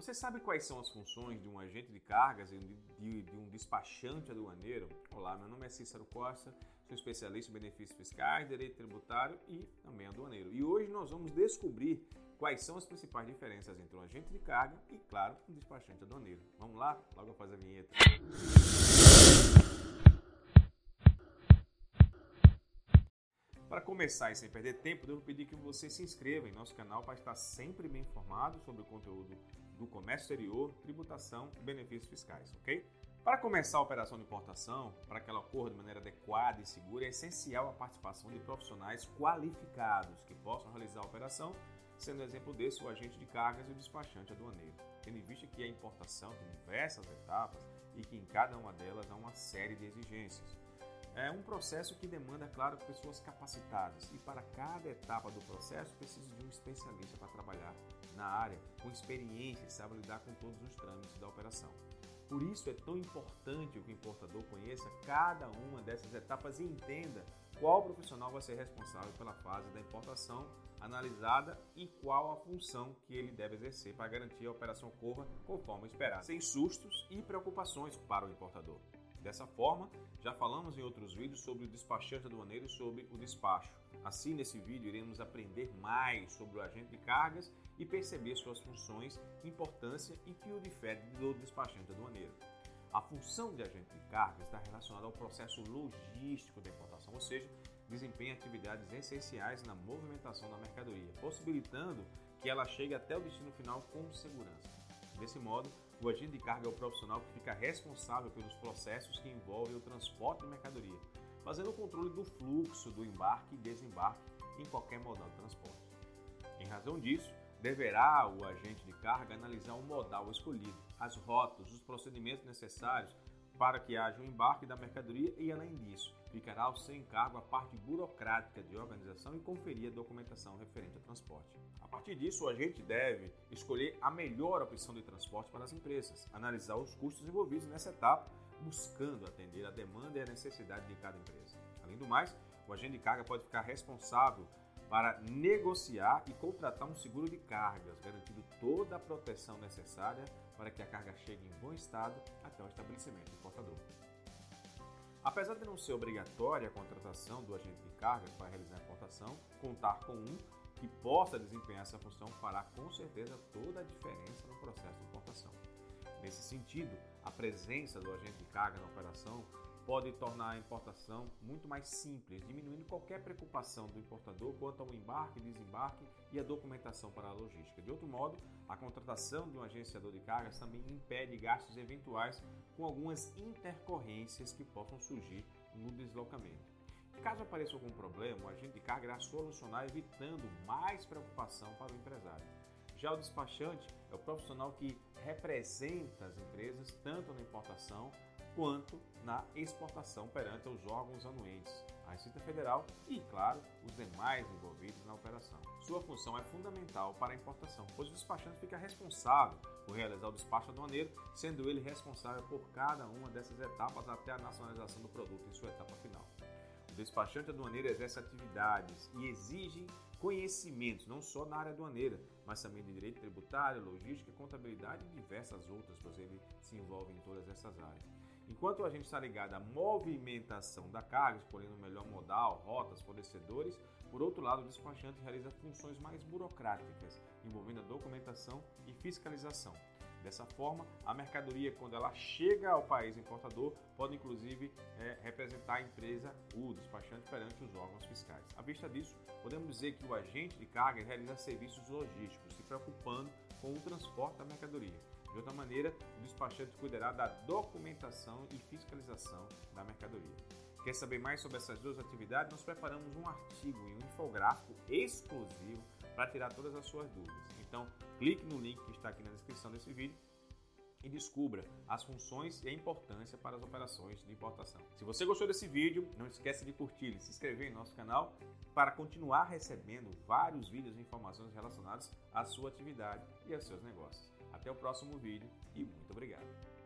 Você sabe quais são as funções de um agente de cargas e de, de, um despachante aduaneiro? Olá, meu nome é Cícero Costa, sou especialista em benefícios fiscais, direito tributário e também aduaneiro. E hoje nós vamos descobrir quais são as principais diferenças entre um agente de carga e, claro, um despachante aduaneiro. Vamos lá? Logo após a vinheta. Para começar e sem perder tempo, devo pedir que você se inscreva em nosso canal para estar sempre bem informado sobre o conteúdo do comércio exterior, tributação e benefícios fiscais, ok? Para começar a operação de importação, para que ela ocorra de maneira adequada e segura, é essencial a participação de profissionais qualificados que possam realizar a operação, sendo exemplo desse o agente de cargas e o despachante aduaneiro, tendo em vista que a importação tem diversas etapas e que em cada uma delas há uma série de exigências. É um processo que demanda, claro, pessoas capacitadas e para cada etapa do processo precisa de um especialista para trabalhar na área, com experiência e sabe lidar com todos os trâmites da operação. Por isso é tão importante que o importador conheça cada uma dessas etapas e entenda qual profissional vai ser responsável pela fase da importação analisada e qual a função que ele deve exercer para garantir a operação ocorra conforme esperado, sem sustos e preocupações para o importador. Dessa forma, já falamos em outros vídeos sobre o despachante aduaneiro e sobre o despacho. Assim, nesse vídeo, iremos aprender mais sobre o agente de cargas e perceber suas funções, importância e que o difere do despachante aduaneiro. A função de agente de carga está relacionada ao processo logístico da importação, ou seja, desempenha atividades essenciais na movimentação da mercadoria, possibilitando que ela chegue até o destino final com segurança. Desse modo, o agente de carga é o profissional que fica responsável pelos processos que envolvem o transporte de mercadoria, fazendo o controle do fluxo do embarque e desembarque em qualquer modal de transporte. Em razão disso, deverá o agente de carga analisar o modal escolhido, as rotas, os procedimentos necessários para que haja o embarque da mercadoria e, além disso, ficará ao seu encargo a parte burocrática de organização e conferir a documentação referente ao transporte. A partir disso, o agente deve escolher a melhor opção de transporte para as empresas, analisar os custos envolvidos nessa etapa, buscando atender a demanda e a necessidade de cada empresa. Além do mais, o agente de carga pode ficar responsável para negociar e contratar um seguro de cargas, garantindo toda a proteção necessária para que a carga chegue em bom estado até o estabelecimento importador. Apesar de não ser obrigatória a contratação do agente de cargas para realizar a importação, contar com um que possa desempenhar essa função fará com certeza toda a diferença no processo de importação. Nesse sentido, a presença do agente de carga na operação pode tornar a importação muito mais simples, diminuindo qualquer preocupação do importador quanto ao embarque, desembarque e a documentação para a logística. De outro modo, a contratação de um agenciador de cargas também impede gastos eventuais com algumas intercorrências que possam surgir no deslocamento. Caso apareça algum problema, o agente de carga irá solucionar evitando mais preocupação para o empresário. Já o despachante é o profissional que representa as empresas tanto na importação quanto na exportação perante os órgãos anuentes, a Receita Federal e, claro, os demais envolvidos na operação. Sua função é fundamental para a importação, pois o despachante fica responsável por realizar o despacho aduaneiro, sendo ele responsável por cada uma dessas etapas até a nacionalização do produto em sua etapa final. O despachante aduaneiro exerce atividades e exige conhecimentos, não só na área aduaneira, mas também de direito tributário, logística, contabilidade e diversas outras, pois ele se envolve em todas essas áreas. Enquanto a gente está ligado à movimentação da carga, escolhendo o melhor modal, rotas, fornecedores, por outro lado, o despachante realiza funções mais burocráticas, envolvendo a documentação e fiscalização. Dessa forma, a mercadoria, quando ela chega ao país importador, pode inclusive é, representar a empresa, o despachante, perante os órgãos fiscais. À vista disso, podemos dizer que o agente de carga realiza serviços logísticos, se preocupando com o transporte da mercadoria. De outra maneira, o despachante cuidará da documentação e fiscalização da mercadoria. Quer saber mais sobre essas duas atividades? Nós preparamos um artigo e um infográfico exclusivo para tirar todas as suas dúvidas. Então, clique no link que está aqui na descrição desse vídeo e descubra as funções e a importância para as operações de importação. Se você gostou desse vídeo, não esqueça de curtir e se inscrever em nosso canal para continuar recebendo vários vídeos e informações relacionadas à sua atividade e aos seus negócios. Até o próximo vídeo e muito obrigado.